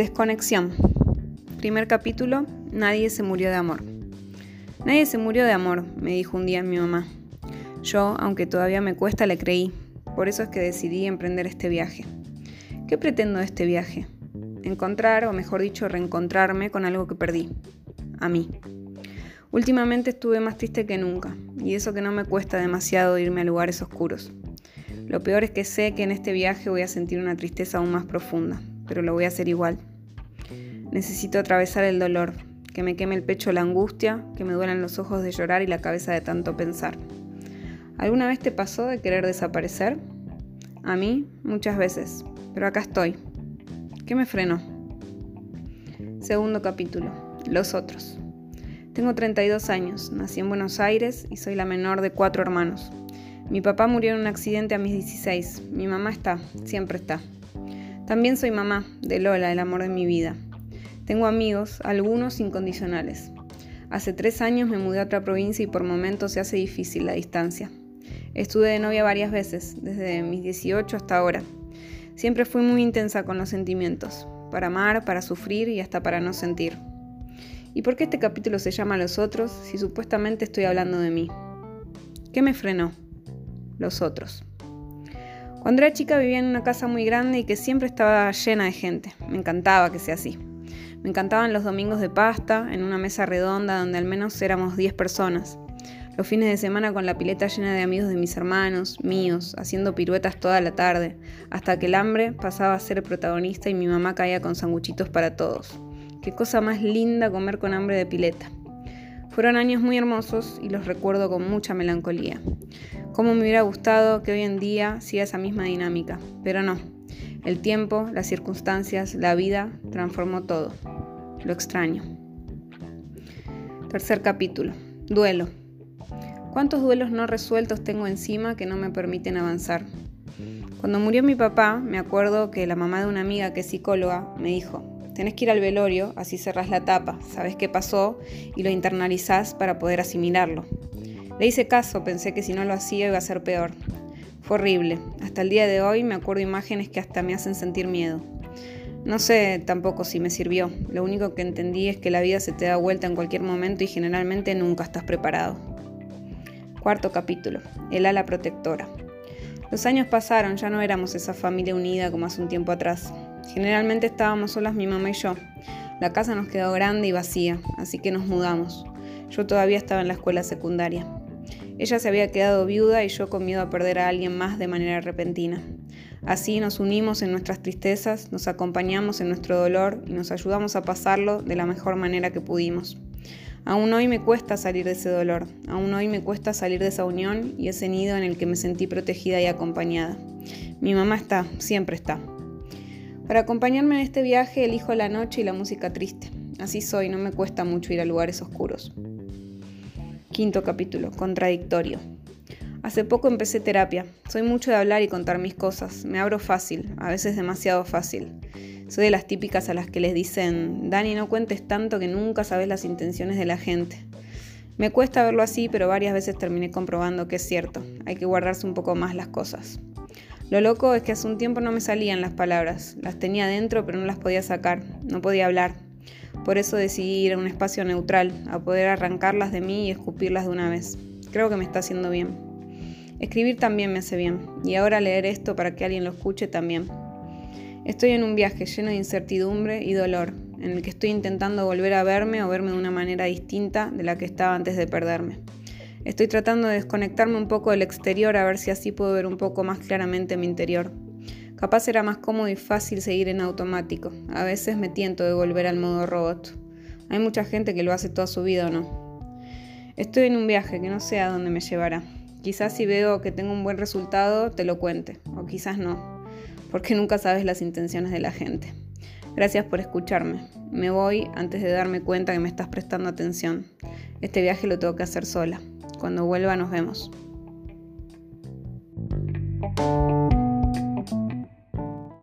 Desconexión. Primer capítulo, Nadie se murió de amor. Nadie se murió de amor, me dijo un día mi mamá. Yo, aunque todavía me cuesta, le creí. Por eso es que decidí emprender este viaje. ¿Qué pretendo de este viaje? Encontrar, o mejor dicho, reencontrarme con algo que perdí. A mí. Últimamente estuve más triste que nunca, y eso que no me cuesta demasiado irme a lugares oscuros. Lo peor es que sé que en este viaje voy a sentir una tristeza aún más profunda, pero lo voy a hacer igual. Necesito atravesar el dolor, que me queme el pecho la angustia, que me duelan los ojos de llorar y la cabeza de tanto pensar. ¿Alguna vez te pasó de querer desaparecer? A mí, muchas veces, pero acá estoy. ¿Qué me frenó? Segundo capítulo. Los otros. Tengo 32 años, nací en Buenos Aires y soy la menor de cuatro hermanos. Mi papá murió en un accidente a mis 16. Mi mamá está, siempre está. También soy mamá de Lola, el amor de mi vida. Tengo amigos, algunos incondicionales. Hace tres años me mudé a otra provincia y por momentos se hace difícil la distancia. Estuve de novia varias veces, desde mis 18 hasta ahora. Siempre fui muy intensa con los sentimientos, para amar, para sufrir y hasta para no sentir. ¿Y por qué este capítulo se llama Los otros si supuestamente estoy hablando de mí? ¿Qué me frenó? Los otros. Cuando era chica vivía en una casa muy grande y que siempre estaba llena de gente. Me encantaba que sea así. Me encantaban los domingos de pasta, en una mesa redonda donde al menos éramos 10 personas. Los fines de semana con la pileta llena de amigos de mis hermanos, míos, haciendo piruetas toda la tarde, hasta que el hambre pasaba a ser protagonista y mi mamá caía con sanguchitos para todos. Qué cosa más linda comer con hambre de pileta. Fueron años muy hermosos y los recuerdo con mucha melancolía. Cómo me hubiera gustado que hoy en día siga esa misma dinámica, pero no. El tiempo, las circunstancias, la vida transformó todo. Lo extraño. Tercer capítulo. Duelo. ¿Cuántos duelos no resueltos tengo encima que no me permiten avanzar? Cuando murió mi papá, me acuerdo que la mamá de una amiga que es psicóloga me dijo, tenés que ir al velorio, así cerrás la tapa, sabes qué pasó y lo internalizás para poder asimilarlo. Le hice caso, pensé que si no lo hacía iba a ser peor. Horrible. Hasta el día de hoy me acuerdo imágenes que hasta me hacen sentir miedo. No sé tampoco si me sirvió. Lo único que entendí es que la vida se te da vuelta en cualquier momento y generalmente nunca estás preparado. Cuarto capítulo. El ala protectora. Los años pasaron, ya no éramos esa familia unida como hace un tiempo atrás. Generalmente estábamos solas mi mamá y yo. La casa nos quedó grande y vacía, así que nos mudamos. Yo todavía estaba en la escuela secundaria. Ella se había quedado viuda y yo con miedo a perder a alguien más de manera repentina. Así nos unimos en nuestras tristezas, nos acompañamos en nuestro dolor y nos ayudamos a pasarlo de la mejor manera que pudimos. Aún hoy me cuesta salir de ese dolor, aún hoy me cuesta salir de esa unión y ese nido en el que me sentí protegida y acompañada. Mi mamá está, siempre está. Para acompañarme en este viaje elijo la noche y la música triste. Así soy, no me cuesta mucho ir a lugares oscuros. Quinto capítulo, contradictorio. Hace poco empecé terapia. Soy mucho de hablar y contar mis cosas. Me abro fácil, a veces demasiado fácil. Soy de las típicas a las que les dicen, Dani, no cuentes tanto que nunca sabes las intenciones de la gente. Me cuesta verlo así, pero varias veces terminé comprobando que es cierto. Hay que guardarse un poco más las cosas. Lo loco es que hace un tiempo no me salían las palabras. Las tenía dentro, pero no las podía sacar. No podía hablar. Por eso decidí ir a un espacio neutral, a poder arrancarlas de mí y escupirlas de una vez. Creo que me está haciendo bien. Escribir también me hace bien, y ahora leer esto para que alguien lo escuche también. Estoy en un viaje lleno de incertidumbre y dolor, en el que estoy intentando volver a verme o verme de una manera distinta de la que estaba antes de perderme. Estoy tratando de desconectarme un poco del exterior a ver si así puedo ver un poco más claramente mi interior. Capaz era más cómodo y fácil seguir en automático. A veces me tiento de volver al modo robot. Hay mucha gente que lo hace toda su vida o no. Estoy en un viaje que no sé a dónde me llevará. Quizás si veo que tengo un buen resultado, te lo cuente, o quizás no, porque nunca sabes las intenciones de la gente. Gracias por escucharme. Me voy antes de darme cuenta que me estás prestando atención. Este viaje lo tengo que hacer sola. Cuando vuelva nos vemos.